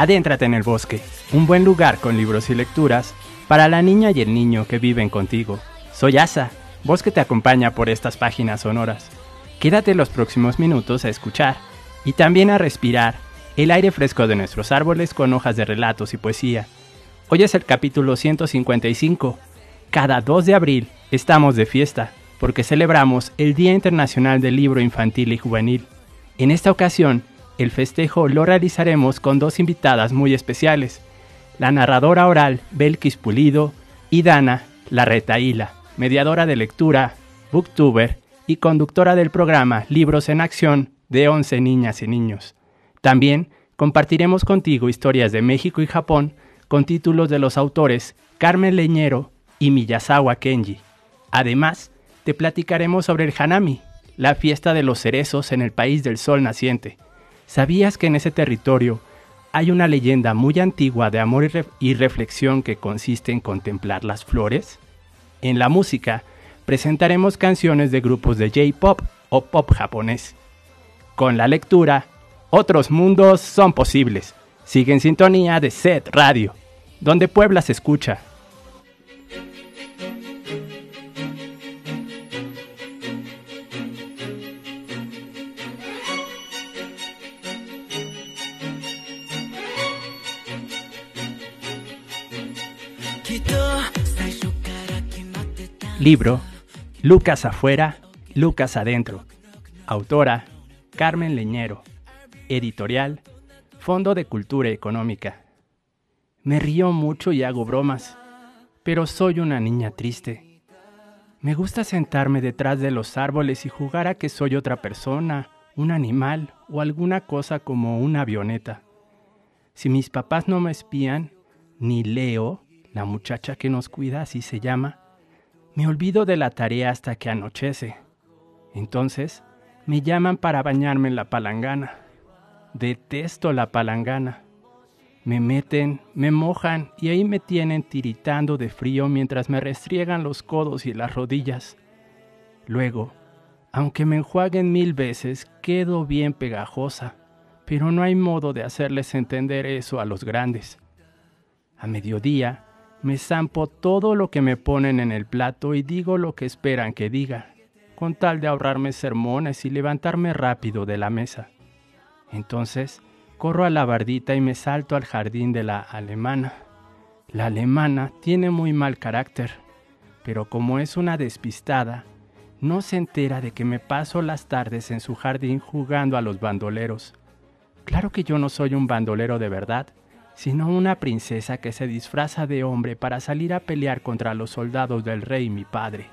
Adéntrate en el bosque, un buen lugar con libros y lecturas para la niña y el niño que viven contigo. Soy Asa, voz que te acompaña por estas páginas sonoras. Quédate los próximos minutos a escuchar y también a respirar el aire fresco de nuestros árboles con hojas de relatos y poesía. Hoy es el capítulo 155. Cada 2 de abril estamos de fiesta porque celebramos el Día Internacional del Libro Infantil y Juvenil. En esta ocasión el festejo lo realizaremos con dos invitadas muy especiales, la narradora oral Belkis Pulido y Dana Larretaíla, mediadora de lectura, booktuber y conductora del programa Libros en Acción de 11 niñas y niños. También compartiremos contigo historias de México y Japón con títulos de los autores Carmen Leñero y Miyazawa Kenji. Además, te platicaremos sobre el Hanami, la fiesta de los cerezos en el país del sol naciente, ¿Sabías que en ese territorio hay una leyenda muy antigua de amor y, reflexión que consiste en contemplar las flores? En la música presentaremos canciones de grupos de J-Pop o pop japonés. Con la lectura, otros mundos son posibles. Sigue en sintonía de Set Radio, donde Puebla se escucha. Libro, Lucas afuera, Lucas adentro. Autora, Carmen Leñero. Editorial, Fondo de Cultura Económica. Me río mucho y hago bromas, pero soy una niña triste. Me gusta sentarme detrás de los árboles y jugar a que soy otra persona, un animal o alguna cosa como una avioneta. Si mis papás no me espían, ni Leo, la muchacha que nos cuida, así se llama, me olvido de la tarea hasta que anochece. Entonces, me llaman para bañarme en la palangana. Detesto la palangana. Me meten, me mojan y ahí me tienen tiritando de frío mientras me restriegan los codos y las rodillas. Luego, aunque me enjuaguen mil veces, quedo bien pegajosa, pero no hay modo de hacerles entender eso a los grandes. A mediodía, me zampo todo lo que me ponen en el plato y digo lo que esperan que diga. con tal de ahorrarme sermones y levantarme rápido de la mesa. Entonces, corro a la bardita y me salto al jardín de la alemana. La alemana tiene muy mal carácter, pero como es una despistada, no se entera de que me paso las tardes en su jardín jugando a los bandoleros. Claro que yo no soy un bandolero de verdad, sino una princesa que se disfraza de hombre para salir a pelear contra los soldados del rey mi padre.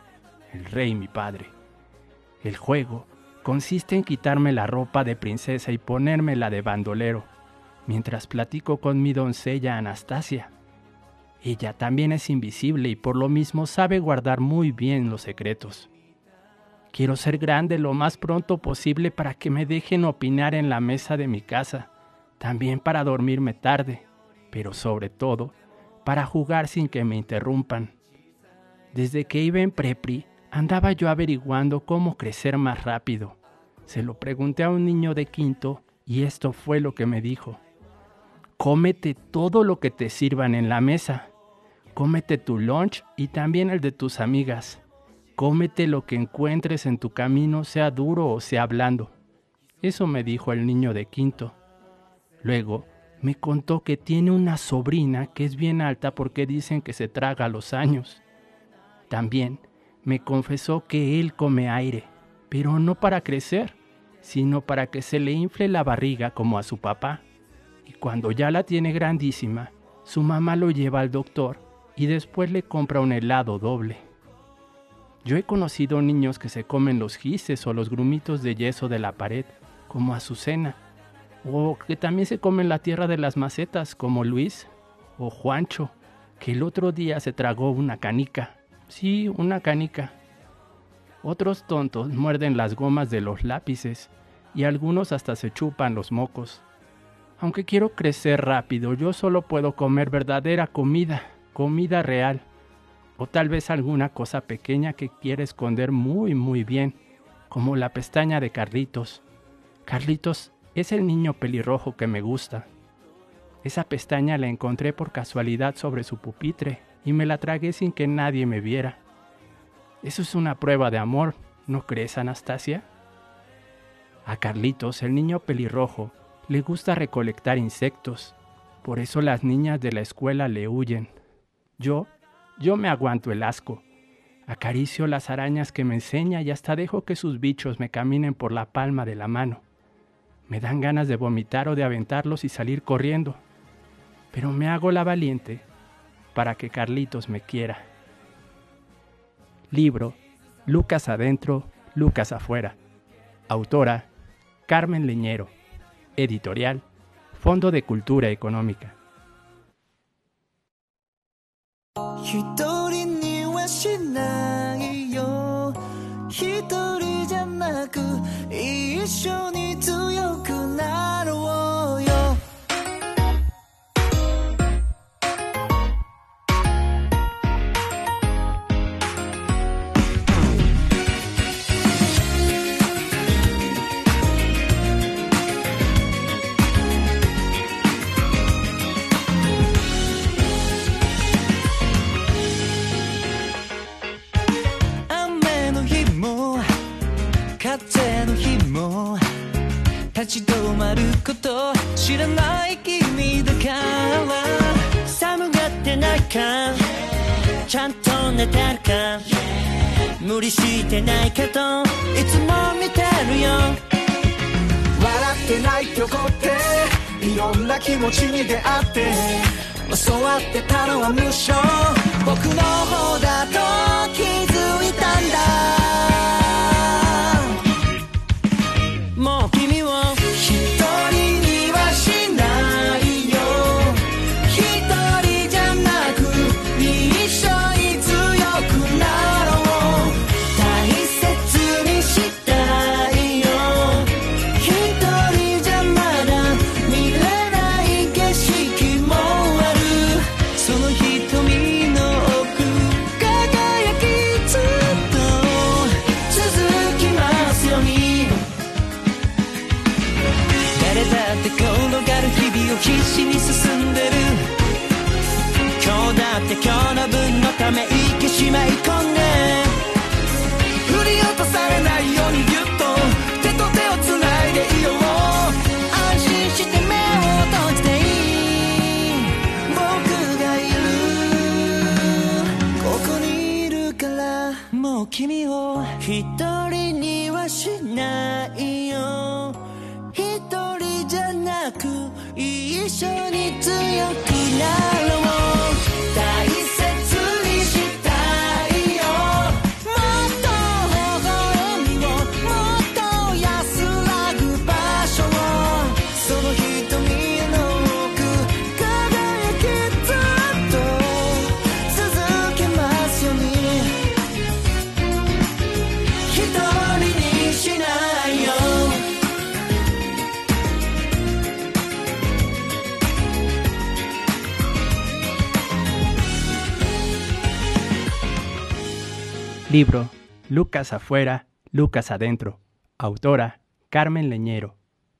El rey mi padre. El juego consiste en quitarme la ropa de princesa y ponerme la de bandolero, mientras platico con mi doncella Anastasia. Ella también es invisible y por lo mismo sabe guardar muy bien los secretos. Quiero ser grande lo más pronto posible para que me dejen opinar en la mesa de mi casa, también para dormirme tarde pero sobre todo para jugar sin que me interrumpan. Desde que iba en Prepri, andaba yo averiguando cómo crecer más rápido. Se lo pregunté a un niño de quinto y esto fue lo que me dijo. Cómete todo lo que te sirvan en la mesa. Cómete tu lunch y también el de tus amigas. Cómete lo que encuentres en tu camino, sea duro o sea blando. Eso me dijo el niño de quinto. Luego me contó que tiene una sobrina que es bien alta porque dicen que se traga los años. También me confesó que él come aire, pero no para crecer, sino para que se le infle la barriga como a su papá. Y cuando ya la tiene grandísima, su mamá lo lleva al doctor y después le compra un helado doble. Yo he conocido niños que se comen los gises o los grumitos de yeso de la pared, como Azucena, o que también se comen la tierra de las macetas, como Luis o Juancho, que el otro día se tragó una canica. Sí, una canica. Otros tontos muerden las gomas de los lápices y algunos hasta se chupan los mocos. Aunque quiero crecer rápido, yo solo puedo comer verdadera comida, comida real. O tal vez alguna cosa pequeña que quiera esconder muy muy bien, como la pestaña de Carlitos. Carlitos es el niño pelirrojo que me gusta. Esa pestaña la encontré por casualidad sobre su pupitre y me la tragué sin que nadie me viera. Eso es una prueba de amor, ¿no crees, Anastasia? A Carlitos, el niño pelirrojo, le gusta recolectar insectos. Por eso las niñas de la escuela le huyen. Yo, yo me aguanto el asco. Acaricio las arañas que me enseña y hasta dejo que sus bichos me caminen por la palma de la mano. Me dan ganas de vomitar o de aventarlos y salir corriendo. Pero me hago la valiente para que Carlitos me quiera. Libro Lucas adentro, Lucas afuera. Autora Carmen Leñero. Editorial Fondo de Cultura Económica. まること知らない君だから寒がってないかちゃんと寝てるか無理してないけどいつも見てるよ笑ってないって怒っていろんな気持ちに出会って。教わってたのは無償僕の方だと気づいたんだ。振り落とされないよう。にギュッと手と手をつないでいよう。安心して目を閉じていい僕がいるここにいるからもう君を一人にはしないよ。一人じゃなく一緒に強くなろう。Libro Lucas afuera, Lucas adentro. Autora Carmen Leñero.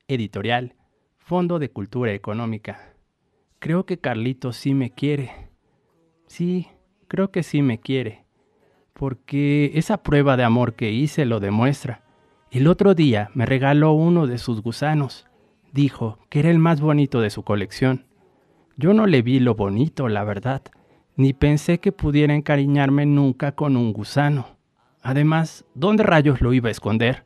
Editorial Fondo de Cultura Económica. Creo que Carlitos sí me quiere. Sí, creo que sí me quiere. Porque esa prueba de amor que hice lo demuestra. El otro día me regaló uno de sus gusanos. Dijo que era el más bonito de su colección. Yo no le vi lo bonito, la verdad, ni pensé que pudiera encariñarme nunca con un gusano. Además, ¿dónde rayos lo iba a esconder?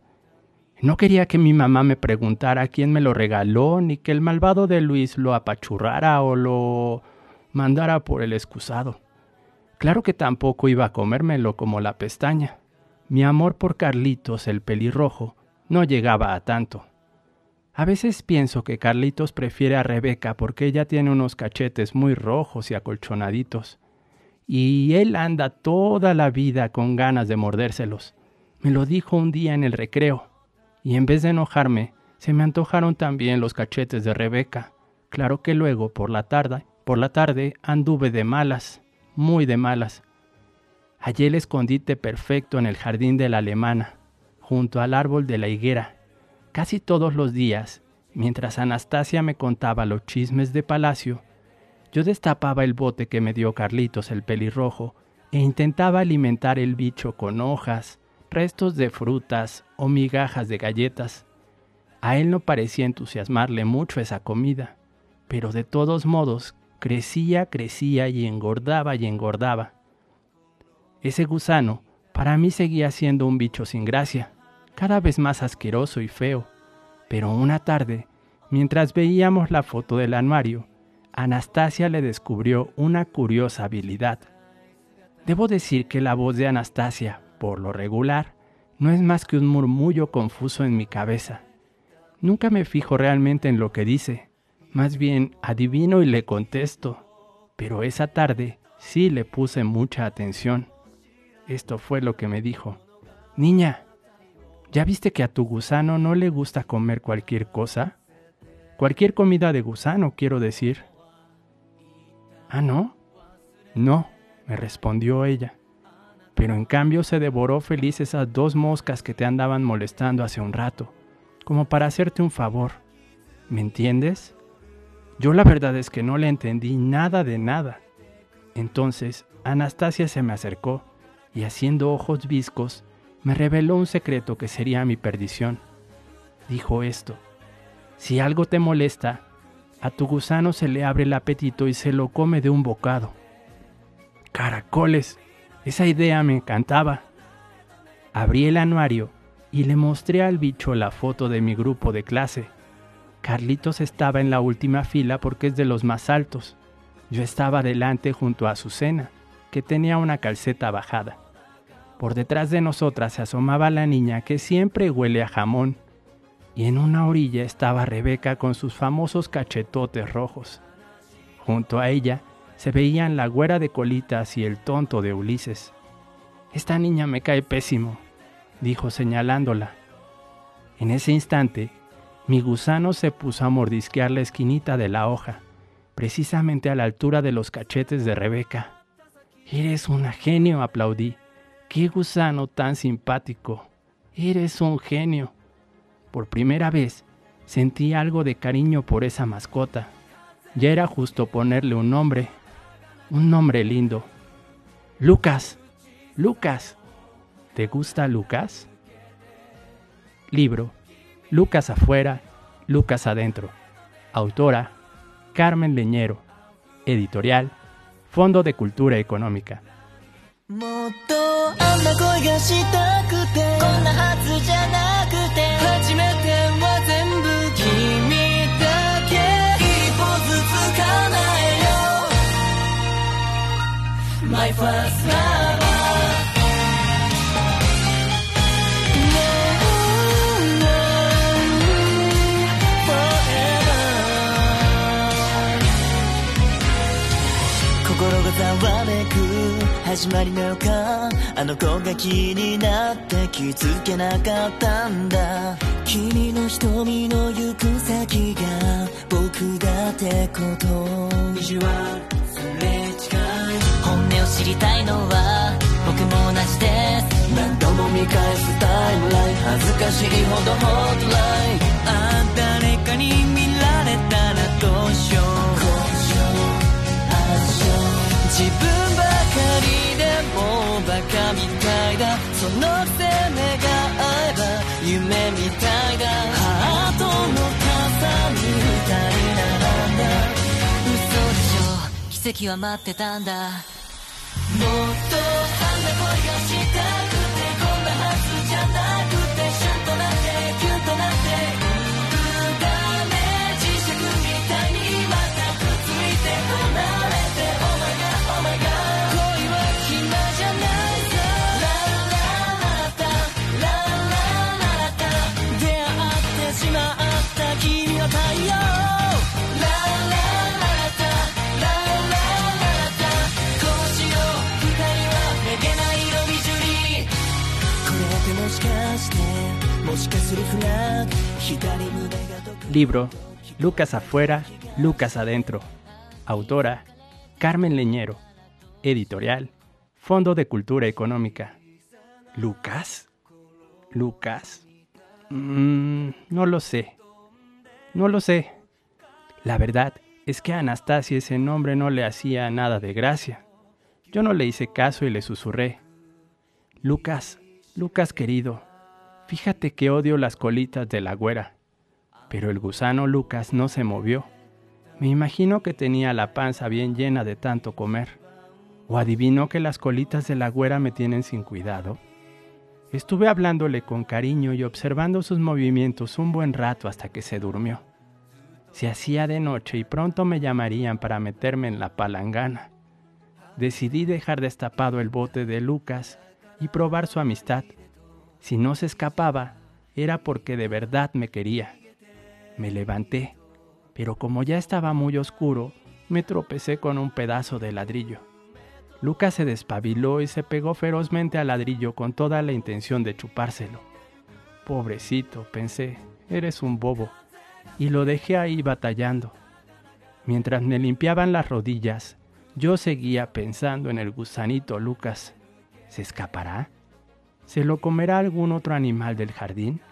No quería que mi mamá me preguntara quién me lo regaló, ni que el malvado de Luis lo apachurrara o lo mandara por el excusado. Claro que tampoco iba a comérmelo como la pestaña. Mi amor por Carlitos, el pelirrojo, no llegaba a tanto. A veces pienso que Carlitos prefiere a Rebeca porque ella tiene unos cachetes muy rojos y acolchonaditos. Y él anda toda la vida con ganas de mordérselos. Me lo dijo un día en el recreo. Y en vez de enojarme, se me antojaron también los cachetes de Rebeca. Claro que luego, por la tarde, por la tarde anduve de malas, muy de malas. Hallé el escondite perfecto en el jardín de la alemana, junto al árbol de la higuera. Casi todos los días, mientras Anastasia me contaba los chismes de palacio, yo destapaba el bote que me dio Carlitos el pelirrojo e intentaba alimentar el bicho con hojas, restos de frutas o migajas de galletas. A él no parecía entusiasmarle mucho esa comida, pero de todos modos crecía, crecía y engordaba y engordaba. Ese gusano para mí seguía siendo un bicho sin gracia, cada vez más asqueroso y feo. Pero una tarde, mientras veíamos la foto del anuario, Anastasia le descubrió una curiosa habilidad. Debo decir que la voz de Anastasia, por lo regular, no es más que un murmullo confuso en mi cabeza. Nunca me fijo realmente en lo que dice, más bien adivino y le contesto, pero esa tarde sí le puse mucha atención. Esto fue lo que me dijo. Niña, ¿ya viste que a tu gusano no le gusta comer cualquier cosa? Cualquier comida de gusano, quiero decir. ¿Ah, no? No, me respondió ella. Pero en cambio se devoró feliz esas dos moscas que te andaban molestando hace un rato, como para hacerte un favor. ¿Me entiendes? Yo la verdad es que no le entendí nada de nada. Entonces Anastasia se me acercó y haciendo ojos viscos, me reveló un secreto que sería mi perdición. Dijo esto, si algo te molesta, a tu gusano se le abre el apetito y se lo come de un bocado. Caracoles, esa idea me encantaba. Abrí el anuario y le mostré al bicho la foto de mi grupo de clase. Carlitos estaba en la última fila porque es de los más altos. Yo estaba delante junto a Azucena, que tenía una calceta bajada. Por detrás de nosotras se asomaba la niña que siempre huele a jamón, y en una orilla estaba Rebeca con sus famosos cachetotes rojos. Junto a ella se veían la güera de colitas y el tonto de Ulises. Esta niña me cae pésimo, dijo señalándola. En ese instante, mi gusano se puso a mordisquear la esquinita de la hoja, precisamente a la altura de los cachetes de Rebeca. Eres un genio, aplaudí. ¡Qué gusano tan simpático! Eres un genio Por primera vez sentí algo de cariño por esa mascota. Ya era justo ponerle un nombre. Un nombre lindo. Lucas. Lucas. ¿Te gusta Lucas? Libro. Lucas afuera, Lucas adentro. Autora. Carmen Leñero. Editorial. Fondo de Cultura Económica. もっとあんな恋 がしたくてこんなはずじゃなく My first love Forever 心がざわめく始まりの予感あの子が気になって気づけなかったんだ君の瞳の行く先が僕だってこと意地はすれ知りたいのは僕も同じです。何度も見返すタイムライン恥ずかしいほどホットラインあ誰かに見られたらどうしよう自分ばかりでもバカみたいだ。そのくせ目が合えば夢みたいだ。ハートの傘に二人並んだ嘘でしょ。奇跡は待ってたんだ。もっとあんな恋がしたく Libro Lucas afuera, Lucas adentro. Autora Carmen Leñero. Editorial Fondo de Cultura Económica. ¿Lucas? ¿Lucas? Mm, no lo sé. No lo sé. La verdad es que a Anastasia ese nombre no le hacía nada de gracia. Yo no le hice caso y le susurré. Lucas, Lucas querido, fíjate que odio las colitas de la güera. Pero el gusano Lucas no se movió. Me imagino que tenía la panza bien llena de tanto comer. O adivinó que las colitas de la güera me tienen sin cuidado. Estuve hablándole con cariño y observando sus movimientos un buen rato hasta que se durmió. Se hacía de noche y pronto me llamarían para meterme en la palangana. Decidí dejar destapado el bote de Lucas y probar su amistad. Si no se escapaba, era porque de verdad me quería. Me levanté, pero como ya estaba muy oscuro, me tropecé con un pedazo de ladrillo. Lucas se despabiló y se pegó ferozmente al ladrillo con toda la intención de chupárselo. Pobrecito, pensé, eres un bobo, y lo dejé ahí batallando. Mientras me limpiaban las rodillas, yo seguía pensando en el gusanito Lucas. ¿Se escapará? ¿Se lo comerá algún otro animal del jardín?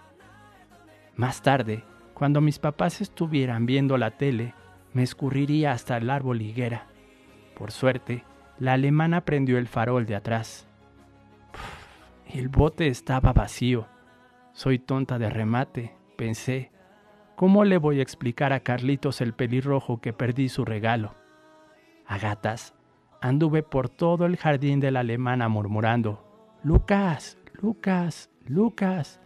Más tarde, cuando mis papás estuvieran viendo la tele, me escurriría hasta el árbol higuera. Por suerte, la alemana prendió el farol de atrás. El bote estaba vacío. Soy tonta de remate, pensé. ¿Cómo le voy a explicar a Carlitos el pelirrojo que perdí su regalo? A gatas, anduve por todo el jardín de la alemana murmurando, Lucas, Lucas, Lucas,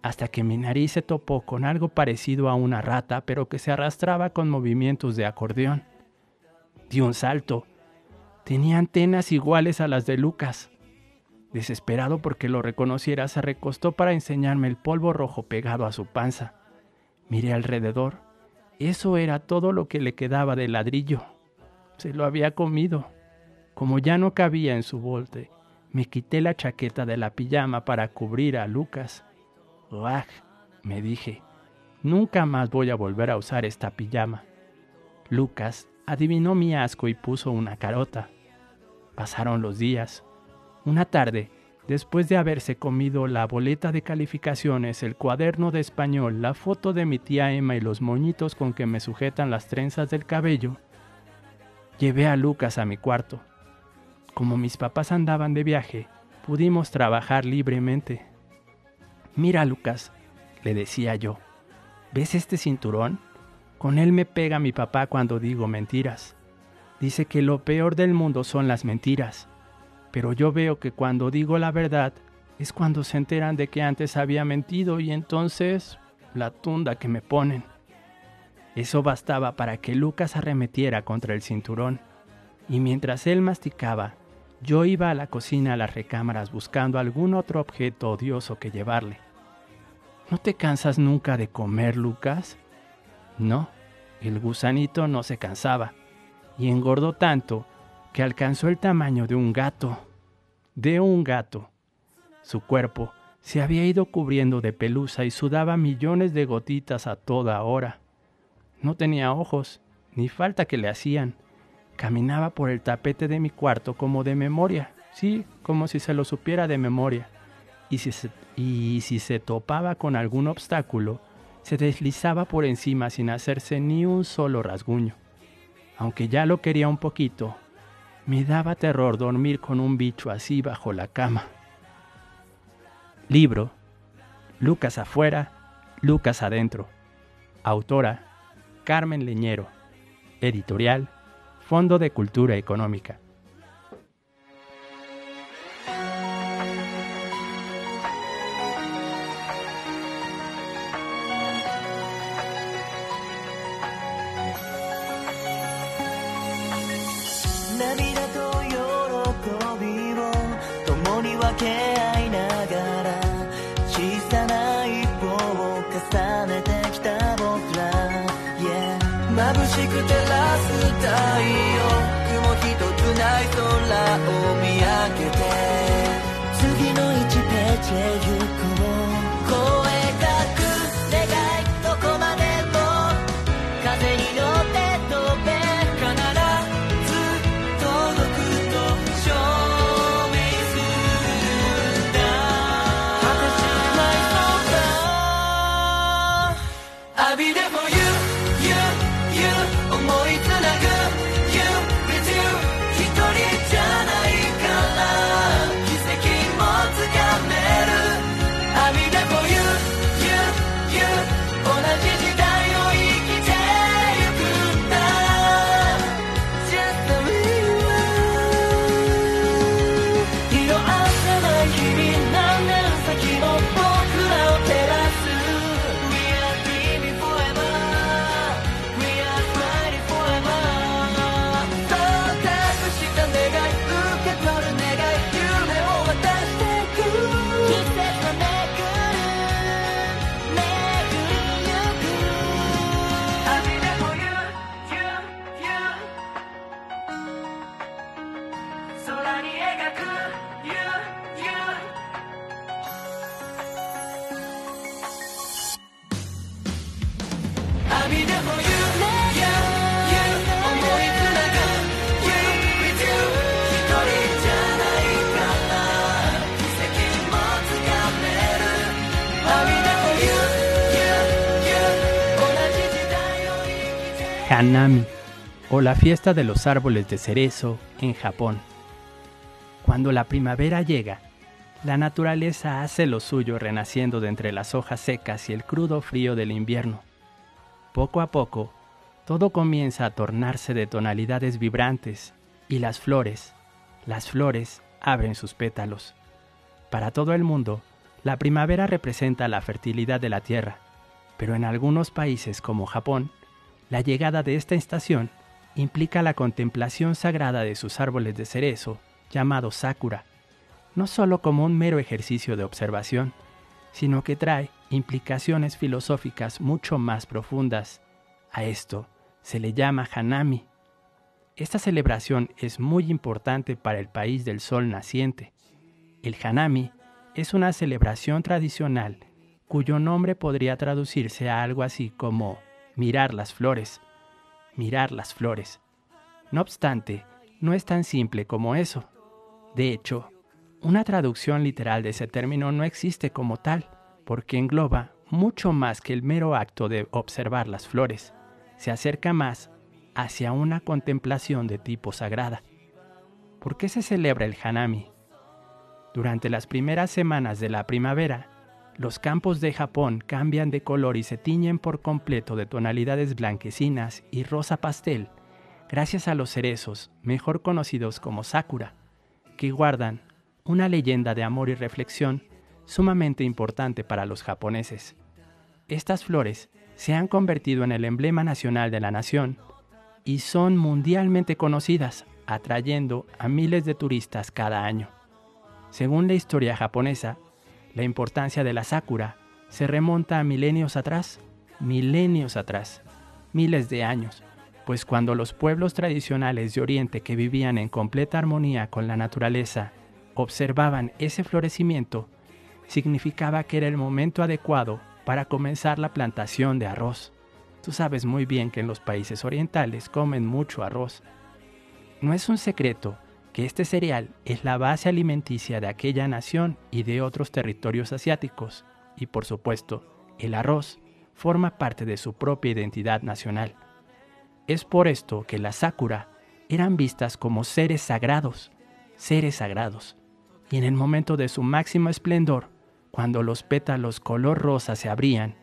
hasta que mi nariz se topó con algo parecido a una rata, pero que se arrastraba con movimientos de acordeón. Di un salto. Tenía antenas iguales a las de Lucas. Desesperado porque lo reconociera, se recostó para enseñarme el polvo rojo pegado a su panza. Miré alrededor. Eso era todo lo que le quedaba del ladrillo. Se lo había comido. Como ya no cabía en su bolte, me quité la chaqueta de la pijama para cubrir a Lucas. ¡Uah! me dije. Nunca más voy a volver a usar esta pijama. Lucas adivinó mi asco y puso una carota. Pasaron los días. Una tarde, después de haberse comido la boleta de calificaciones, el cuaderno de español, la foto de mi tía Emma y los moñitos con que me sujetan las trenzas del cabello, llevé a Lucas a mi cuarto. Como mis papás andaban de viaje, pudimos trabajar libremente. Mira, Lucas, le decía yo, ¿ves este cinturón? Con él me pega mi papá cuando digo mentiras. Dice que lo peor del mundo son las mentiras. Pero yo veo que cuando digo la verdad es cuando se enteran de que antes había mentido y entonces la tunda que me ponen. Eso bastaba para que Lucas arremetiera contra el cinturón, y mientras él masticaba, yo iba a la cocina a las recámaras buscando algún otro objeto odioso que llevarle. ¿No te cansas nunca de comer, Lucas? No, el gusanito no se cansaba, y engordó tanto que alcanzó el tamaño de un gato. De un gato. Su cuerpo se había ido cubriendo de pelusa y sudaba millones de gotitas a toda hora. No tenía ojos, ni falta que le hacían. Caminaba por el tapete de mi cuarto como de memoria, sí, como si se lo supiera de memoria. Y si se, y si se topaba con algún obstáculo, se deslizaba por encima sin hacerse ni un solo rasguño. Aunque ya lo quería un poquito, me daba terror dormir con un bicho así bajo la cama. Libro. Lucas afuera, Lucas adentro. Autora. Carmen Leñero. Editorial. Fondo de Cultura Económica. 太陽雲一つない空を O la fiesta de los árboles de cerezo en Japón. Cuando la primavera llega, la naturaleza hace lo suyo renaciendo de entre las hojas secas y el crudo frío del invierno. Poco a poco, todo comienza a tornarse de tonalidades vibrantes y las flores, las flores abren sus pétalos. Para todo el mundo, la primavera representa la fertilidad de la tierra, pero en algunos países como Japón, la llegada de esta estación implica la contemplación sagrada de sus árboles de cerezo, llamados sakura, no solo como un mero ejercicio de observación, sino que trae implicaciones filosóficas mucho más profundas. A esto se le llama Hanami. Esta celebración es muy importante para el país del sol naciente. El Hanami es una celebración tradicional cuyo nombre podría traducirse a algo así como mirar las flores, mirar las flores. No obstante, no es tan simple como eso. De hecho, una traducción literal de ese término no existe como tal, porque engloba mucho más que el mero acto de observar las flores. Se acerca más hacia una contemplación de tipo sagrada. ¿Por qué se celebra el Hanami? Durante las primeras semanas de la primavera, los campos de Japón cambian de color y se tiñen por completo de tonalidades blanquecinas y rosa pastel, gracias a los cerezos, mejor conocidos como sakura, que guardan una leyenda de amor y reflexión sumamente importante para los japoneses. Estas flores se han convertido en el emblema nacional de la nación y son mundialmente conocidas, atrayendo a miles de turistas cada año. Según la historia japonesa, la importancia de la sakura se remonta a milenios atrás, milenios atrás, miles de años, pues cuando los pueblos tradicionales de Oriente que vivían en completa armonía con la naturaleza observaban ese florecimiento, significaba que era el momento adecuado para comenzar la plantación de arroz. Tú sabes muy bien que en los países orientales comen mucho arroz. No es un secreto que este cereal es la base alimenticia de aquella nación y de otros territorios asiáticos, y por supuesto, el arroz forma parte de su propia identidad nacional. Es por esto que las sakura eran vistas como seres sagrados, seres sagrados, y en el momento de su máximo esplendor, cuando los pétalos color rosa se abrían,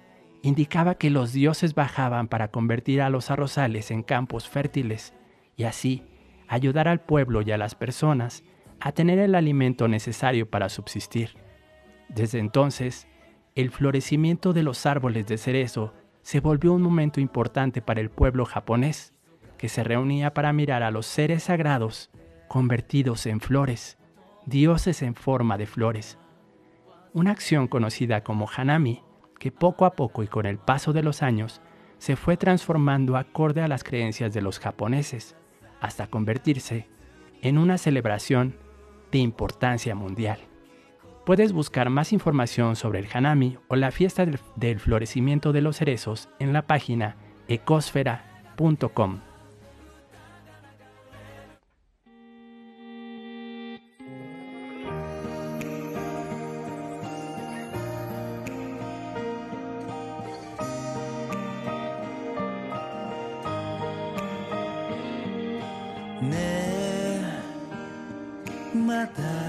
indicaba que los dioses bajaban para convertir a los arrozales en campos fértiles y así ayudar al pueblo y a las personas a tener el alimento necesario para subsistir. Desde entonces, el florecimiento de los árboles de cerezo se volvió un momento importante para el pueblo japonés, que se reunía para mirar a los seres sagrados convertidos en flores, dioses en forma de flores. Una acción conocida como Hanami, que poco a poco y con el paso de los años se fue transformando acorde a las creencias de los japoneses, hasta convertirse en una celebración de importancia mundial. Puedes buscar más información sobre el Hanami o la fiesta del, florecimiento de los cerezos en la página ecosfera.com. た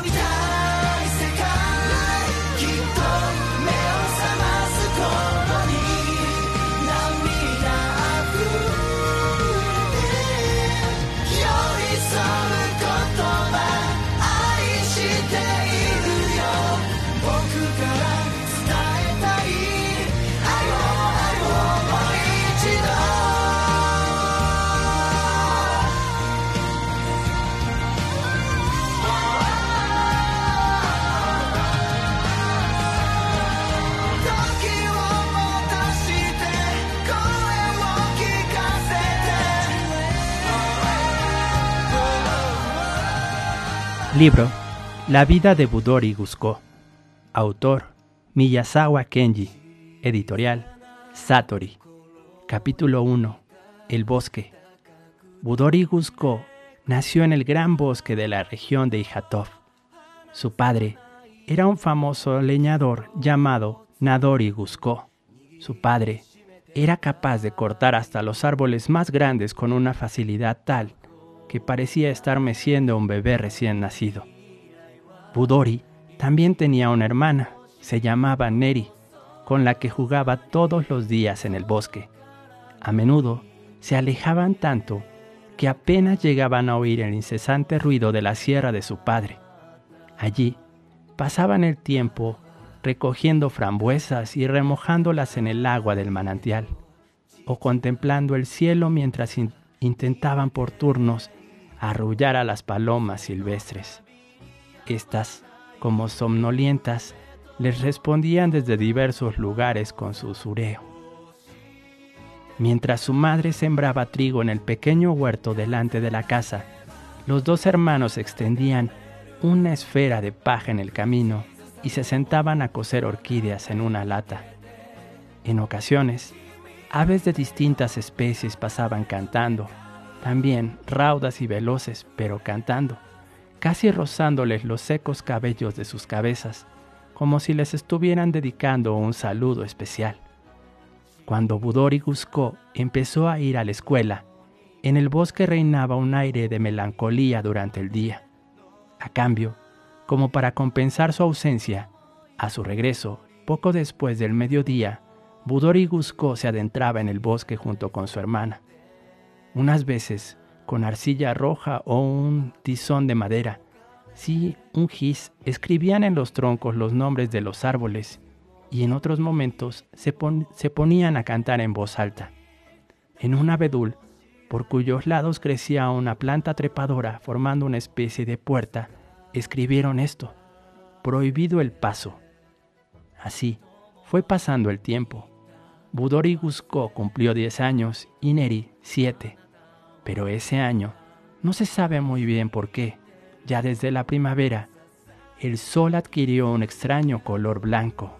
걱정이다. Libro La vida de Budori Gusko. Autor Miyazawa Kenji. Editorial Satori. Capítulo 1. El bosque. Budori Gusko nació en el gran bosque de la región de Ihatov. Su padre era un famoso leñador llamado Nadori Gusco. Su padre era capaz de cortar hasta los árboles más grandes con una facilidad tal que parecía estar meciendo a un bebé recién nacido. Budori también tenía una hermana, se llamaba Neri, con la que jugaba todos los días en el bosque. A menudo se alejaban tanto que apenas llegaban a oír el incesante ruido de la sierra de su padre. Allí pasaban el tiempo recogiendo frambuesas y remojándolas en el agua del manantial, o contemplando el cielo mientras intentaban por turnos arrullar a las palomas silvestres. Estas, como somnolientas, les respondían desde diversos lugares con su sureo. Mientras su madre sembraba trigo en el pequeño huerto delante de la casa, los dos hermanos extendían una esfera de paja en el camino y se sentaban a coser orquídeas en una lata. En ocasiones, aves de distintas especies pasaban cantando, también raudas y veloces, pero cantando, casi rozándoles los secos cabellos de sus cabezas, como si les estuvieran dedicando un saludo especial. Cuando Budori Gusco empezó a ir a la escuela, en el bosque reinaba un aire de melancolía durante el día. A cambio, como para compensar su ausencia, a su regreso, poco después del mediodía, Budori Gusco se adentraba en el bosque junto con su hermana unas veces con arcilla roja o un tizón de madera. Sí, un gis, escribían en los troncos los nombres de los árboles y en otros momentos se, se ponían a cantar en voz alta. En un abedul, por cuyos lados crecía una planta trepadora formando una especie de puerta, escribieron esto, prohibido el paso. Así, fue pasando el tiempo. Budori Gusco cumplió 10 años y Neri 7. Pero ese año, no se sabe muy bien por qué, ya desde la primavera, el sol adquirió un extraño color blanco.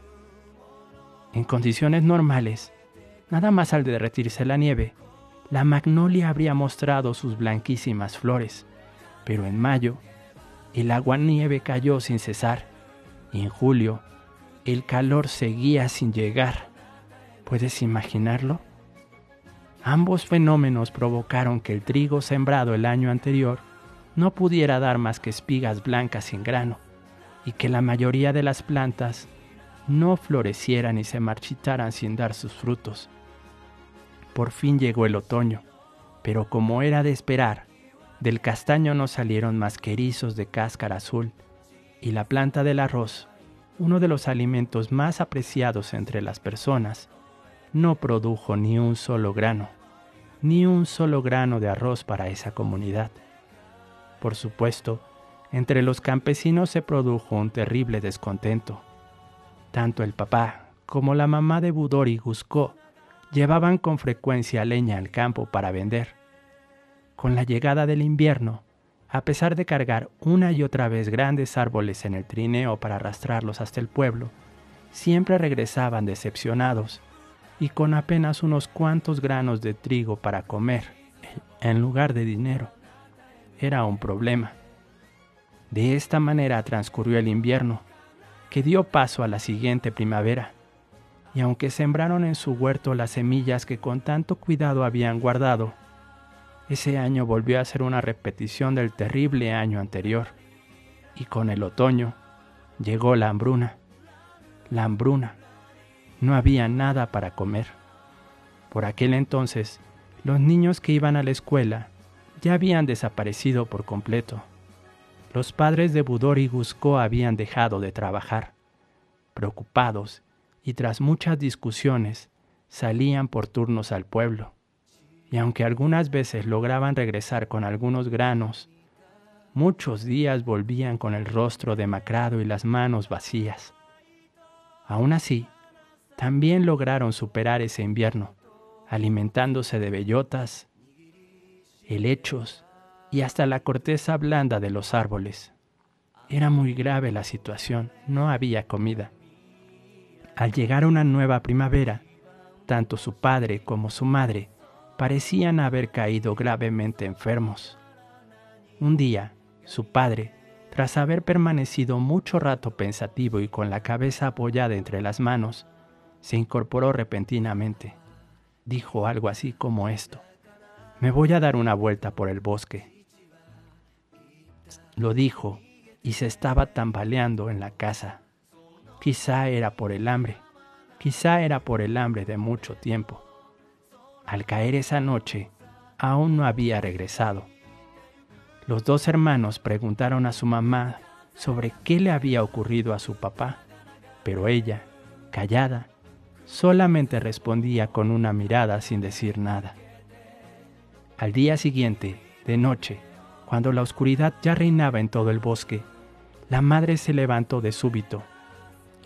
En condiciones normales, nada más al derretirse la nieve, la magnolia habría mostrado sus blanquísimas flores, pero en mayo, el agua nieve cayó sin cesar, y en julio, el calor seguía sin llegar. ¿Puedes imaginarlo? Ambos fenómenos provocaron que el trigo sembrado el año anterior no pudiera dar más que espigas blancas sin grano, y que la mayoría de las plantas no florecieran y se marchitaran sin dar sus frutos. Por fin llegó el otoño, pero como era de esperar, del castaño no salieron más que erizos de cáscara azul, y la planta del arroz, uno de los alimentos más apreciados entre las personas, no produjo ni un solo grano, ni un solo grano de arroz para esa comunidad. Por supuesto, entre los campesinos se produjo un terrible descontento. Tanto el papá como la mamá de Budori Gusco llevaban con frecuencia leña al campo para vender. Con la llegada del invierno, a pesar de cargar una y otra vez grandes árboles en el trineo para arrastrarlos hasta el pueblo, siempre regresaban decepcionados y con apenas unos cuantos granos de trigo para comer, en lugar de dinero. Era un problema. De esta manera transcurrió el invierno, que dio paso a la siguiente primavera, y aunque sembraron en su huerto las semillas que con tanto cuidado habían guardado, ese año volvió a ser una repetición del terrible año anterior, y con el otoño llegó la hambruna. La hambruna no había nada para comer. Por aquel entonces, los niños que iban a la escuela ya habían desaparecido por completo. Los padres de Budor y Gusco habían dejado de trabajar. Preocupados y tras muchas discusiones, salían por turnos al pueblo. Y aunque algunas veces lograban regresar con algunos granos, muchos días volvían con el rostro demacrado y las manos vacías. Aún así, también lograron superar ese invierno, alimentándose de bellotas, helechos y hasta la corteza blanda de los árboles. Era muy grave la situación, no había comida. Al llegar una nueva primavera, tanto su padre como su madre parecían haber caído gravemente enfermos. Un día, su padre, tras haber permanecido mucho rato pensativo y con la cabeza apoyada entre las manos, se incorporó repentinamente. Dijo algo así como esto. Me voy a dar una vuelta por el bosque. Lo dijo y se estaba tambaleando en la casa. Quizá era por el hambre, quizá era por el hambre de mucho tiempo. Al caer esa noche, aún no había regresado. Los dos hermanos preguntaron a su mamá sobre qué le había ocurrido a su papá, pero ella, callada, solamente respondía con una mirada sin decir nada. Al día siguiente, de noche, cuando la oscuridad ya reinaba en todo el bosque, la madre se levantó de súbito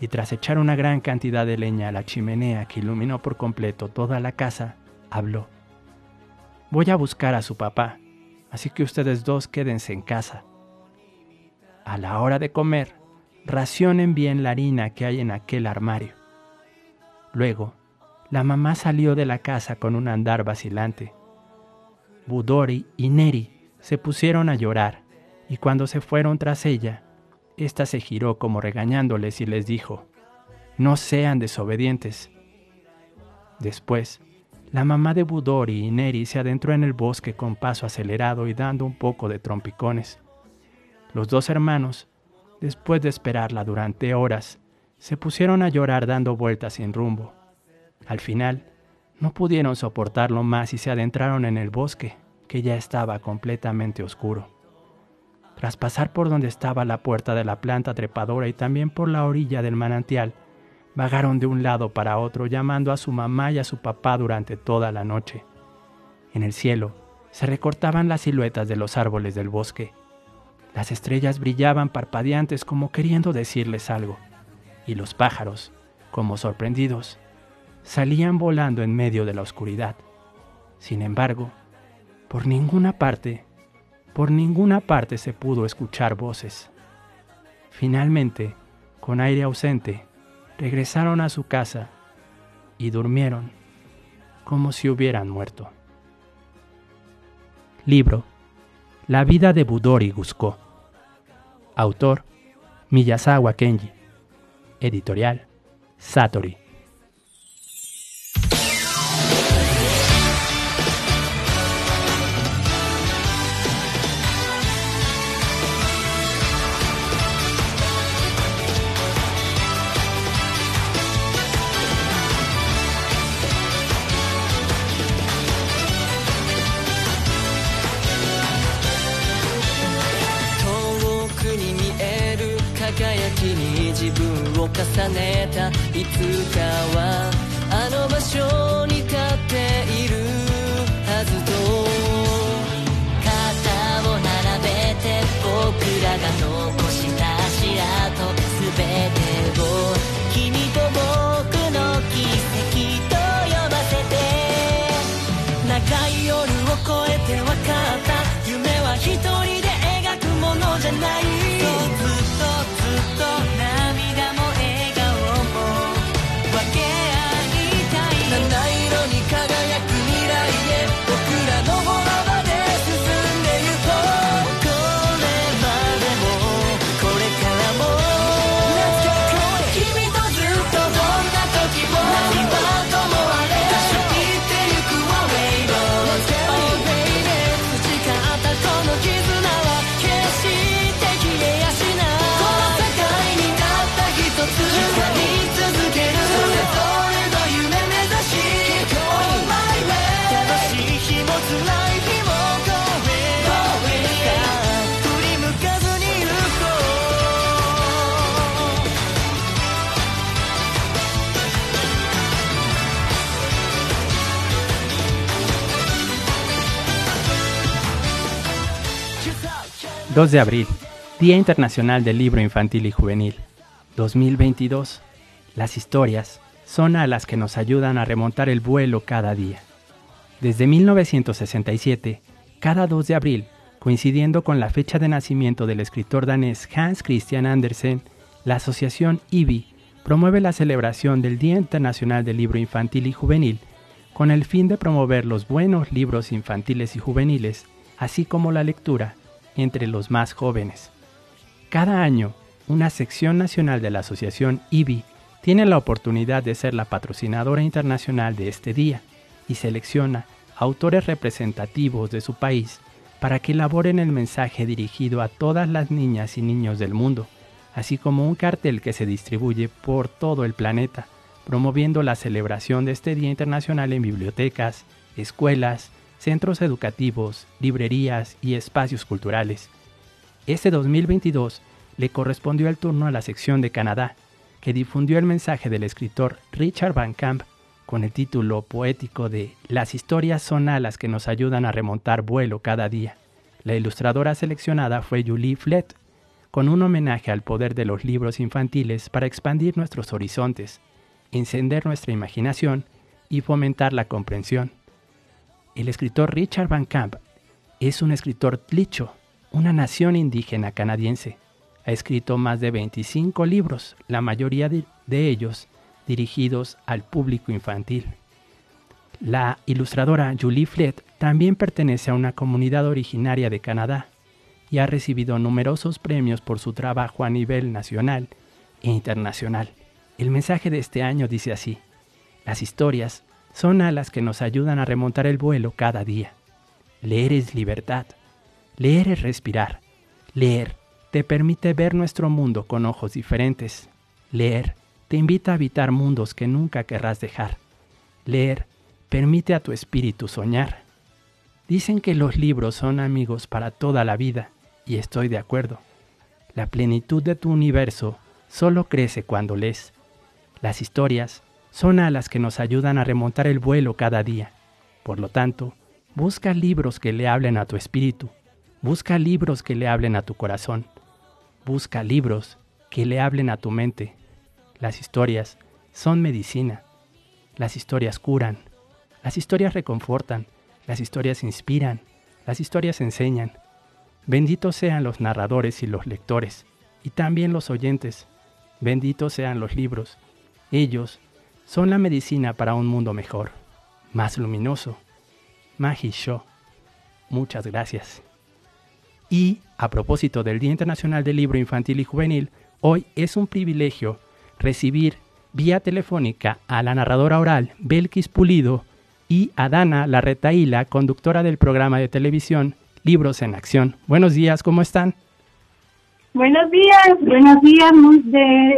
y tras echar una gran cantidad de leña a la chimenea que iluminó por completo toda la casa, habló. Voy a buscar a su papá, así que ustedes dos quédense en casa. A la hora de comer, racionen bien la harina que hay en aquel armario. Luego, la mamá salió de la casa con un andar vacilante. Budori y Neri se pusieron a llorar, y cuando se fueron tras ella, ésta se giró como regañándoles y les dijo, No sean desobedientes. Después, la mamá de Budori y Neri se adentró en el bosque con paso acelerado y dando un poco de trompicones. Los dos hermanos, después de esperarla durante horas, se pusieron a llorar dando vueltas sin rumbo. Al final, no pudieron soportarlo más y se adentraron en el bosque, que ya estaba completamente oscuro. Tras pasar por donde estaba la puerta de la planta trepadora y también por la orilla del manantial, Vagaron de un lado para otro llamando a su mamá y a su papá durante toda la noche. En el cielo se recortaban las siluetas de los árboles del bosque. Las estrellas brillaban parpadeantes como queriendo decirles algo, y los pájaros, como sorprendidos, salían volando en medio de la oscuridad. Sin embargo, por ninguna parte, por ninguna parte se pudo escuchar voces. Finalmente, con aire ausente, regresaron a su casa y durmieron como si hubieran muerto. Libro La vida de Budori Gusko. Autor Miyazawa Kenji. Editorial Satori. 2 de abril, Día Internacional del Libro Infantil y Juvenil. 2022. Las historias son a las que nos ayudan a remontar el vuelo cada día. Desde 1967, cada 2 de abril, coincidiendo con la fecha de nacimiento del escritor danés Hans Christian Andersen, la asociación IBI promueve la celebración del Día Internacional del Libro Infantil y Juvenil con el fin de promover los buenos libros infantiles y juveniles, así como la lectura entre los más jóvenes. Cada año, una sección nacional de la Asociación IBI tiene la oportunidad de ser la patrocinadora internacional de este día y selecciona autores representativos de su país para que elaboren el mensaje dirigido a todas las niñas y niños del mundo, así como un cartel que se distribuye por todo el planeta, promoviendo la celebración de este Día Internacional en bibliotecas, escuelas, centros educativos, librerías y espacios culturales. Este 2022 le correspondió el turno a la sección de Canadá, que difundió el mensaje del escritor Richard Van Camp con el título poético de Las historias son alas que nos ayudan a remontar vuelo cada día. La ilustradora seleccionada fue Julie Flett, con un homenaje al poder de los libros infantiles para expandir nuestros horizontes, encender nuestra imaginación y fomentar la comprensión. El escritor Richard Van Camp es un escritor tlicho, una nación indígena canadiense. Ha escrito más de 25 libros, la mayoría de, ellos dirigidos al público infantil. La ilustradora Julie Flett también pertenece a una comunidad originaria de Canadá y ha recibido numerosos premios por su trabajo a nivel nacional e internacional. El mensaje de este año dice así, las historias son alas que nos ayudan a remontar el vuelo cada día. Leer es libertad, leer es respirar, leer te permite ver nuestro mundo con ojos diferentes, leer te invita a habitar mundos que nunca querrás dejar. Leer permite a tu espíritu soñar. Dicen que los libros son amigos para toda la vida, y estoy de acuerdo. La plenitud de tu universo solo crece cuando lees. Las historias son alas que nos ayudan a remontar el vuelo cada día. Por lo tanto, busca libros que le hablen a tu espíritu. Busca libros que le hablen a tu corazón. Busca libros que le hablen a tu mente. Las historias son medicina. Las historias curan. Las historias reconfortan. Las historias inspiran. Las historias enseñan. Benditos sean los narradores y los lectores, y también los oyentes. Benditos sean los libros. Ellos son la medicina para un mundo mejor, más luminoso. Mahisho. Muchas gracias. Y a propósito del Día Internacional del Libro Infantil y Juvenil, hoy es un privilegio recibir vía telefónica a la narradora oral Belkis Pulido y a Dana Larretaíla, conductora del programa de televisión Libros en Acción. Buenos días, ¿cómo están? Buenos días, buenos días.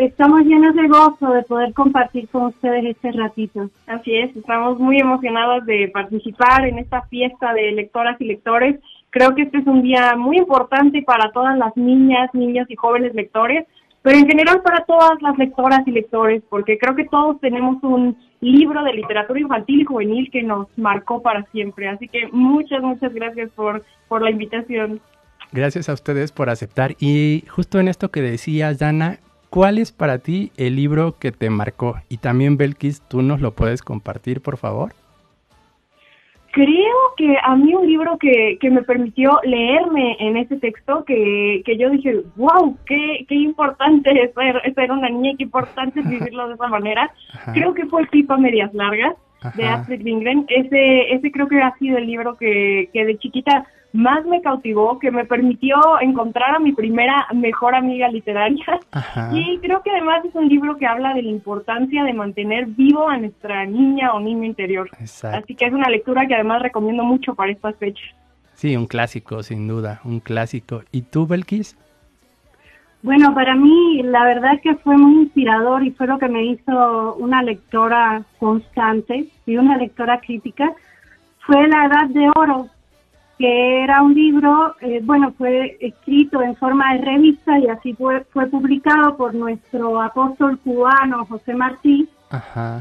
estamos llenos de gozo de poder compartir con ustedes este ratito. Así es, estamos muy emocionados de participar en esta fiesta de lectoras y lectores. Creo que este es un día muy importante para todas las niñas, niños y jóvenes lectores pero en general para todas las lectoras y lectores, porque creo que todos tenemos un libro de literatura infantil y juvenil que nos marcó para siempre. Así que muchas, muchas gracias por, por la invitación. Gracias a ustedes por aceptar. Y justo en esto que decías, Dana, ¿cuál es para ti el libro que te marcó? Y también, Belkis, ¿tú nos lo puedes compartir, por favor? creo que a mí un libro que, que me permitió leerme en ese texto, que, que yo dije, wow, qué, qué importante es ser, ser una niña y qué importante es vivirlo de esa manera, creo que fue Pipa Medias Largas de Astrid Lindgren. Ese, ese creo que ha sido el libro que, que de chiquita más me cautivó, que me permitió encontrar a mi primera mejor amiga literaria. Y creo que además es un libro que habla de la importancia de mantener vivo a nuestra niña o niño interior. Así que es una lectura que además recomiendo mucho para estas fechas. Sí, un clásico, sin duda, un clásico. ¿Y tú, Belkis? Bueno, para mí la verdad es que fue muy inspirador y fue lo que me hizo una lectora constante y una lectora crítica. Fue La Edad de Oro que era un libro, eh, bueno, fue escrito en forma de revista y así fue, fue publicado por nuestro apóstol cubano José Martí.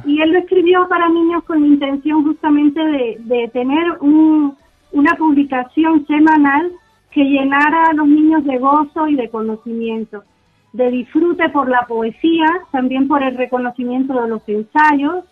Y él lo escribió para niños con la intención justamente de, de tener un, una publicación semanal que llenara a los niños de gozo y de conocimiento, de disfrute por la poesía, también por el reconocimiento de los ensayos,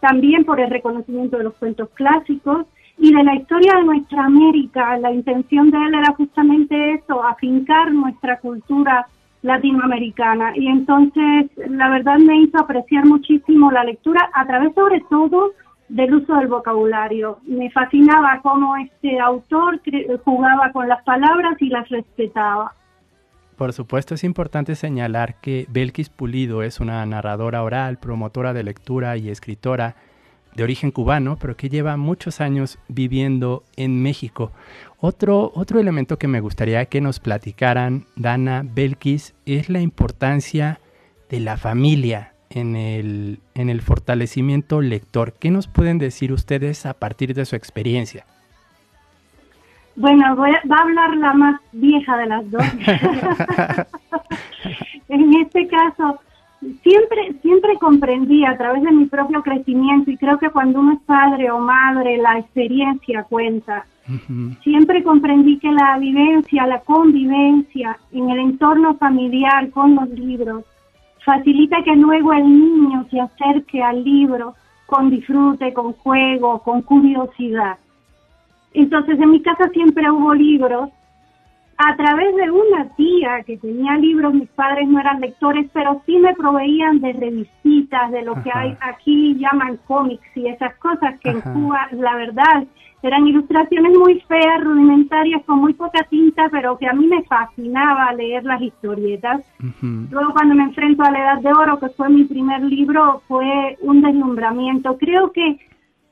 también por el reconocimiento de los cuentos clásicos y de la historia de nuestra América. La intención de él era justamente eso, afincar nuestra cultura latinoamericana. Y entonces, la verdad me hizo apreciar muchísimo la lectura a través sobre todo del uso del vocabulario. Me fascinaba cómo este autor jugaba con las palabras y las respetaba. Por supuesto, es importante señalar que Belkis Pulido es una narradora oral, promotora de lectura y escritora de origen cubano, pero que lleva muchos años viviendo en México. Otro, otro elemento que me gustaría que nos platicaran, Dana Belkis, es la importancia de la familia en el, en el fortalecimiento lector. ¿Qué nos pueden decir ustedes a partir de su experiencia? Bueno, voy a, va a hablar la más vieja de las dos. en este caso, siempre, siempre comprendí a través de mi propio crecimiento y creo que cuando uno es padre o madre, la experiencia cuenta. Siempre comprendí que la vivencia, la convivencia en el entorno familiar con los libros facilita que luego el niño se acerque al libro con disfrute, con juego, con curiosidad. Entonces en mi casa siempre hubo libros. A través de una tía que tenía libros, mis padres no eran lectores, pero sí me proveían de revistitas, de lo que hay aquí llaman cómics y esas cosas que en Cuba, la verdad, eran ilustraciones muy feas, rudimentarias, con muy poca tinta, pero que a mí me fascinaba leer las historietas. Luego cuando me enfrento a la Edad de Oro, que fue mi primer libro, fue un deslumbramiento. Creo que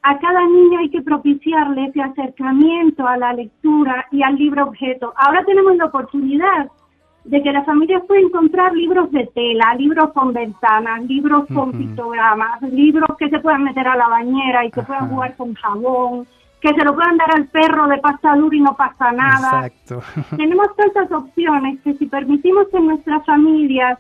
a cada niño hay que propiciarle ese acercamiento a la lectura y al libro objeto. Ahora tenemos la oportunidad de que las familias pueden comprar libros de tela, libros con ventanas, libros con pictogramas, libros que se puedan meter a la bañera y que puedan jugar con jabón, que se lo puedan dar al perro de pasta dura y no pasa nada. Exacto. Tenemos tantas opciones que si permitimos que en nuestras familias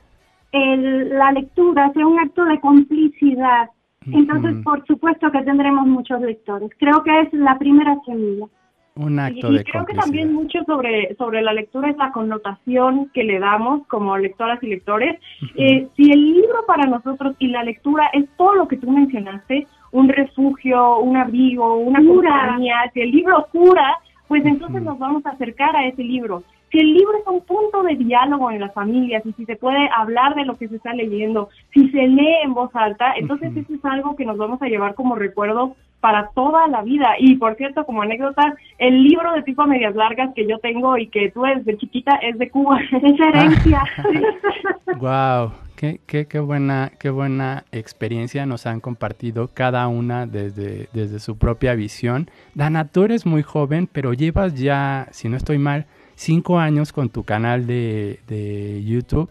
el, la lectura sea un acto de complicidad, entonces, por supuesto que tendremos muchos lectores. Creo que es la primera semilla. Un acto y, de creo que también mucho sobre, sobre la lectura es la connotación que le damos como lectoras y lectores. Eh, si el libro para nosotros y la lectura es todo lo que tú mencionaste, un refugio, un abrigo, una Cura. compañía, si el libro cura, pues entonces nos vamos a acercar a ese libro. Si el libro es un punto de diálogo en las familias y si se puede hablar de lo que se está leyendo, si se lee en voz alta, entonces eso es algo que nos vamos a llevar como recuerdo para toda la vida. Y por cierto, como anécdota, el libro de tipo a medias largas que yo tengo y que tuve desde chiquita es de Cuba. Es herencia. Wow, qué, qué, qué buena, qué buena experiencia nos han compartido cada una desde, desde su propia visión. Dana, tú eres muy joven, pero llevas ya, si no estoy mal, cinco años con tu canal de, de YouTube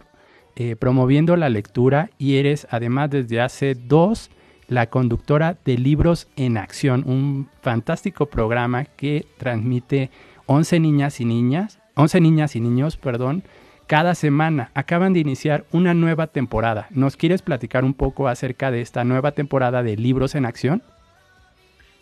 eh, promoviendo la lectura y eres además desde hace dos la conductora de Libros en Acción, un fantástico programa que transmite 11 niñas y niñas, 11 niñas y niños, perdón, cada semana. Acaban de iniciar una nueva temporada. ¿Nos quieres platicar un poco acerca de esta nueva temporada de Libros en Acción?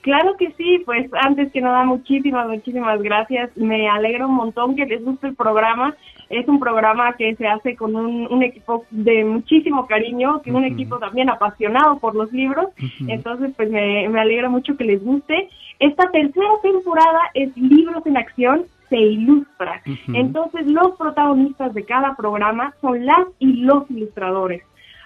Claro que sí, pues antes que nada muchísimas, muchísimas gracias. Me alegro un montón que les guste el programa. Es un programa que se hace con un, un equipo de muchísimo cariño, que un equipo también apasionado por los libros. Entonces, pues me, me alegra mucho que les guste. Esta tercera temporada es Libros en Acción, se ilustra. Entonces, los protagonistas de cada programa son las y los ilustradores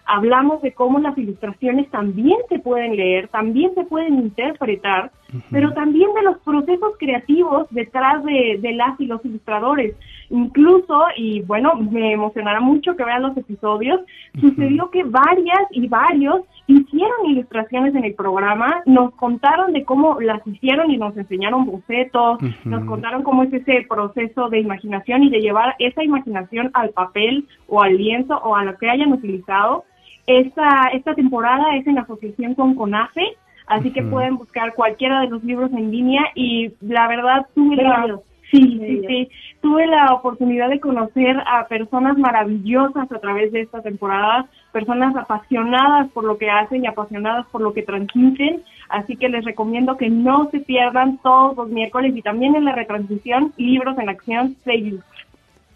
hablamos de cómo las ilustraciones también se pueden leer, también se pueden interpretar, pero también de los procesos creativos detrás de, de, las y los ilustradores. Incluso, y bueno, me emocionará mucho que vean los episodios, sucedió que varias y varios hicieron ilustraciones en el programa, nos contaron de cómo las hicieron y nos enseñaron bocetos, nos contaron cómo es ese proceso de imaginación y de llevar esa imaginación al papel o al lienzo o a lo que hayan utilizado. Esta, esta temporada es en asociación con CONAFE, así que pueden buscar cualquiera de los libros en línea y la verdad tuve la, sí, sí, sí, tuve la oportunidad de conocer a personas maravillosas a través de esta temporada, personas apasionadas por lo que hacen y apasionadas por lo que transmiten, así que les recomiendo que no se pierdan todos los miércoles y también en la retransmisión Libros en Acción se ilustra.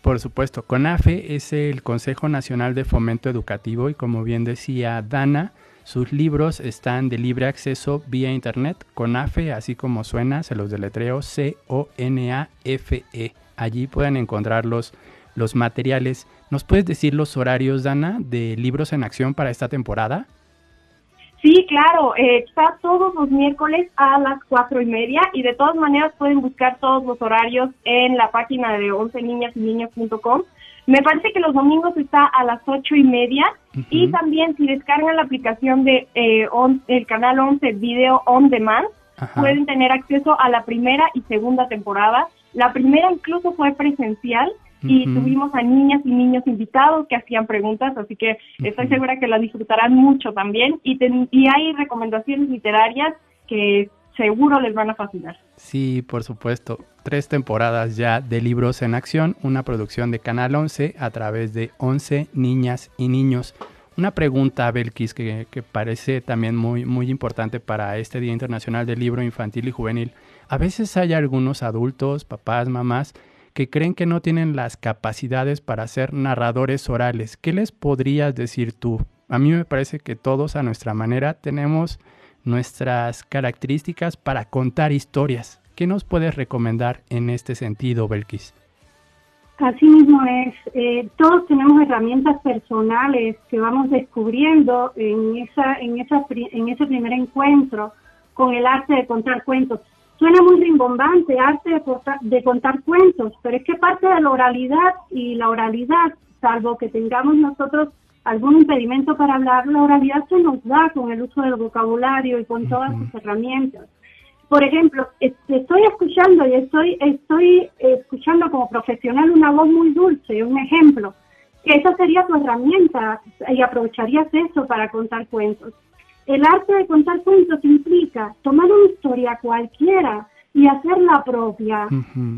Por supuesto, CONAFE es el Consejo Nacional de Fomento Educativo y como bien decía Dana, sus libros están de libre acceso vía internet. CONAFE, así como suena, se los deletreo C-O-N-A-F-E. Allí pueden encontrar los, los materiales. ¿Nos puedes decir los horarios, Dana, de libros en acción para esta temporada? Sí, claro, eh, está todos los miércoles a las cuatro y media y de todas maneras pueden buscar todos los horarios en la página de 11 niñas y niños.com. Me parece que los domingos está a las ocho y media y también si descargan la aplicación de eh, on- el canal 11 Video On Demand, Ajá. pueden tener acceso a la primera y segunda temporada. La primera incluso fue presencial y tuvimos a niñas y niños invitados que hacían preguntas, así que estoy segura que la disfrutarán mucho también. Y, ten- y hay recomendaciones literarias que seguro les van a fascinar. Sí, por supuesto. Tres temporadas ya de Libros en Acción, una producción de Canal 11 a través de 11 niñas y niños. Una pregunta, Belkis, que, parece también muy, muy importante para este Día Internacional del Libro Infantil y Juvenil. A veces hay algunos adultos, papás, mamás, que creen que no tienen las capacidades para ser narradores orales. ¿Qué les podrías decir tú? A mí me parece que todos a nuestra manera tenemos nuestras características para contar historias. ¿Qué nos puedes recomendar en este sentido, Belkis? Así mismo es, eh, todos tenemos herramientas personales que vamos descubriendo en, esa, en, esa, en ese primer encuentro con el arte de contar cuentos. Suena muy rimbombante, arte de, contar- de contar cuentos, pero es que parte de la oralidad y la oralidad, salvo que tengamos nosotros algún impedimento para hablar, la oralidad se nos da con el uso del vocabulario y con todas sus herramientas por ejemplo, es- estoy escuchando y estoy, estoy escuchando como profesional una voz muy dulce, un ejemplo, que esa sería tu herramienta y aprovecharías eso para contar cuentos. El arte de contar cuentos implica tomar una historia cualquiera y hacerla propia.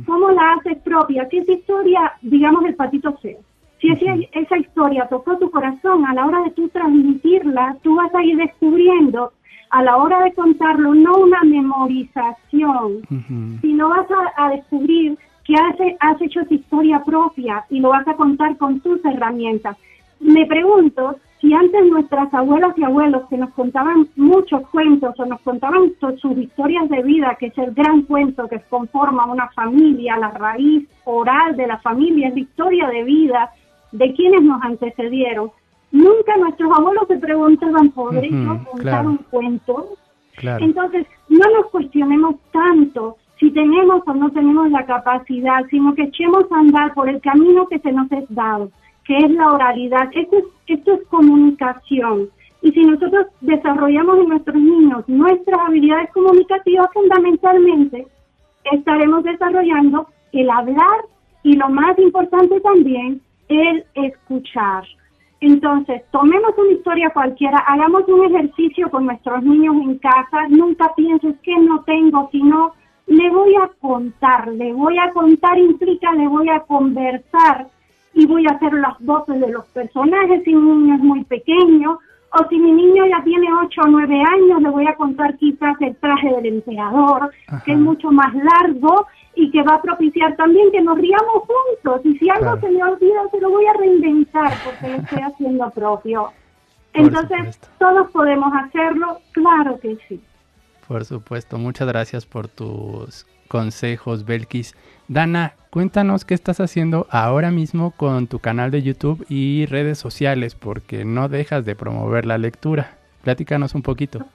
¿Cómo la haces propia? Si esa historia, digamos, el patito feo, si esa, esa historia tocó tu corazón, a la hora de tú transmitirla, tú vas a ir descubriendo, a la hora de contarlo, no una memorización, sino vas a, a descubrir que has, has hecho esa historia propia y lo vas a contar con tus herramientas. Me pregunto si antes nuestras abuelas y abuelos que nos contaban muchos cuentos o nos contaban sus historias de vida, que es el gran cuento que conforma una familia, la raíz oral de la familia, es la historia de vida de quienes nos antecedieron. Nunca nuestros abuelos se preguntaban, ¿podré yo Ujú, contar claro. un cuento? Claro. Entonces, no nos cuestionemos tanto si tenemos o no tenemos la capacidad, sino que echemos a andar por el camino que se nos es dado, que es la oralidad. Esto es, esto es comunicación. Y si nosotros desarrollamos en nuestros niños nuestras habilidades comunicativas, fundamentalmente estaremos desarrollando el hablar y lo más importante también, el escuchar. Entonces, tomemos una historia cualquiera, hagamos un ejercicio con nuestros niños en casa, nunca pienses que no tengo, sino le voy a contar, le voy a contar implica, le voy a conversar y voy a hacer las voces de los personajes si mi niño es muy pequeño, o si mi niño ya tiene 8 o 9 años, le voy a contar quizás el traje del emperador, Ajá. que es mucho más largo y que va a propiciar también que nos riamos juntos. Y si algo Claro. se me olvida, se lo voy a reinventar porque lo estoy haciendo propio. Por Entonces, supuesto. todos podemos hacerlo, claro que sí. Por supuesto. Muchas gracias por tus consejos, Belkis. Dana, cuéntanos qué estás haciendo ahora mismo con tu canal de YouTube y redes sociales, porque no dejas de promover la lectura. Platícanos un poquito.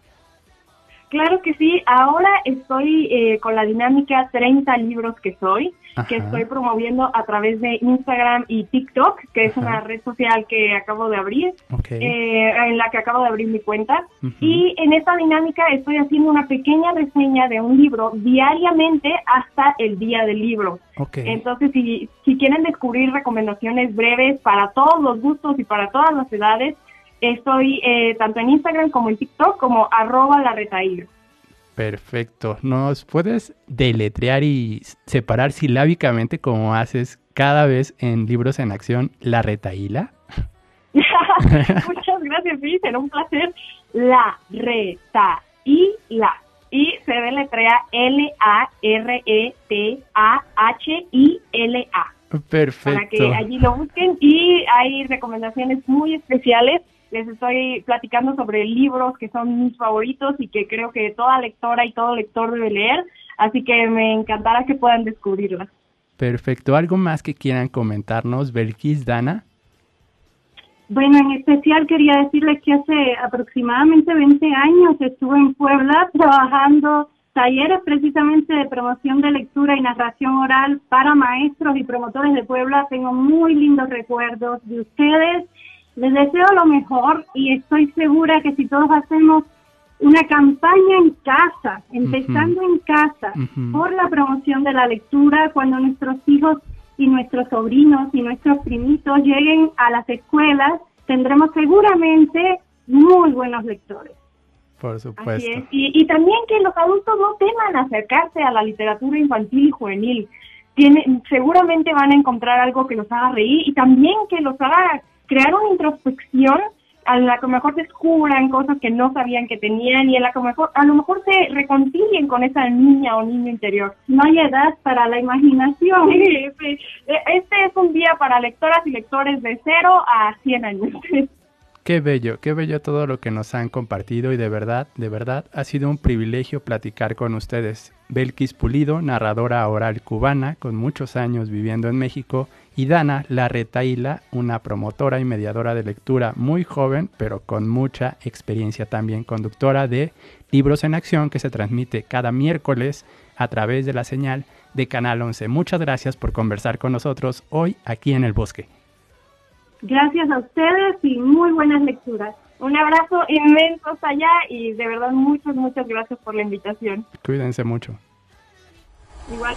Claro que sí, ahora estoy eh, con la dinámica 30 libros que soy, que estoy promoviendo a través de Instagram y TikTok, que es Ajá. una red social que acabo de abrir, eh, en la que acabo de abrir mi cuenta. Y en esta dinámica estoy haciendo una pequeña reseña de un libro diariamente hasta el día del libro. Entonces, si, si quieren descubrir recomendaciones breves para todos los gustos y para todas las edades, estoy eh, tanto en Instagram como en TikTok como arroba la retaír. Perfecto. ¿Nos puedes deletrear y separar silábicamente como haces cada vez en Libros en Acción la retaíla? Muchas gracias, sí, será un placer. La reta y se deletrea L-A-R-E-T-A-H-I-L-A. Perfecto. Para que allí lo busquen. Y hay recomendaciones muy especiales. Les estoy platicando sobre libros que son mis favoritos y que creo que toda lectora y todo lector debe leer. Así que me encantará que puedan descubrirlas. Perfecto. ¿Algo más que quieran comentarnos, Belkis, Dana? Bueno, en especial quería decirles que hace aproximadamente 20 años estuve en Puebla trabajando talleres precisamente de promoción de lectura y narración oral para maestros y promotores de Puebla. Tengo muy lindos recuerdos de ustedes. Les deseo lo mejor y estoy segura que si todos hacemos una campaña en casa, empezando en casa, por la promoción de la lectura, cuando nuestros hijos y nuestros sobrinos y nuestros primitos lleguen a las escuelas, tendremos seguramente muy buenos lectores. Por supuesto. Y, y, también que los adultos no teman acercarse a la literatura infantil y juvenil. Tienen, seguramente van a encontrar algo que los haga reír y también que los haga crear una introspección a la que mejor descubran cosas que no sabían que tenían y a la que mejor, a lo mejor se reconcilien con esa niña o niño interior. No hay edad para la imaginación. Este es un día para lectoras y lectores de 0 a 100 años. Qué bello, qué bello todo lo que nos han compartido y de verdad, de verdad, ha sido un privilegio platicar con ustedes. Belkis Pulido, narradora oral cubana con muchos años viviendo en México, y Dana Larretaila, una promotora y mediadora de lectura muy joven, pero con mucha experiencia también, conductora de Libros en Acción que se transmite cada miércoles a través de la señal de Canal 11. Muchas gracias por conversar con nosotros hoy aquí en el bosque. Gracias a ustedes y muy buenas lecturas. Un abrazo inmenso allá y de verdad muchas, muchas gracias por la invitación. Cuídense mucho. Igual.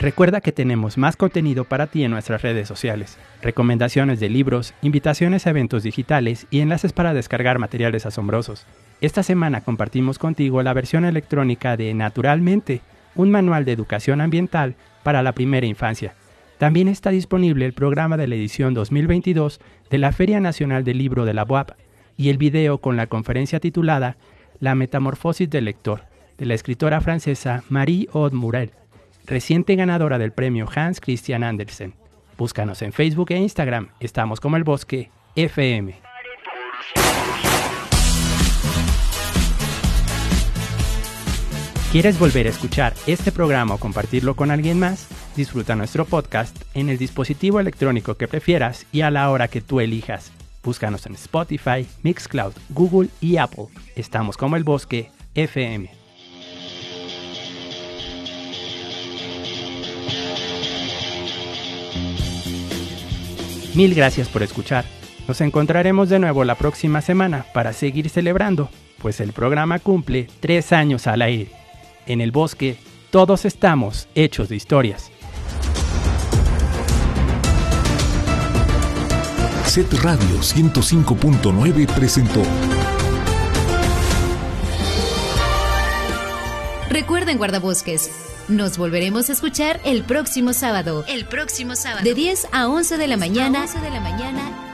Recuerda que tenemos más contenido para ti en nuestras redes sociales, recomendaciones de libros, invitaciones a eventos digitales y enlaces para descargar materiales asombrosos. Esta semana compartimos contigo la versión electrónica de Naturalmente, un manual de educación ambiental para la primera infancia. También está disponible el programa de la edición 2022 de la Feria Nacional del Libro de la UAP y el video con la conferencia titulada La Metamorfosis del Lector, de la escritora francesa Marie Aude Murel reciente ganadora del premio Hans Christian Andersen. Búscanos en Facebook e Instagram, estamos como el bosque FM. ¿Quieres volver a escuchar este programa o compartirlo con alguien más? Disfruta nuestro podcast en el dispositivo electrónico que prefieras y a la hora que tú elijas. Búscanos en Spotify, Mixcloud, Google y Apple. Estamos como el bosque FM. Mil gracias por escuchar. Nos encontraremos de nuevo la próxima semana para seguir celebrando, pues el programa cumple tres años al aire. En el bosque, todos estamos hechos de historias. Set Radio 105.9 presentó. Recuerden guardabosques nos volveremos a escuchar el próximo sábado. El próximo sábado. De 10 a 11 de la mañana. 11 de la mañana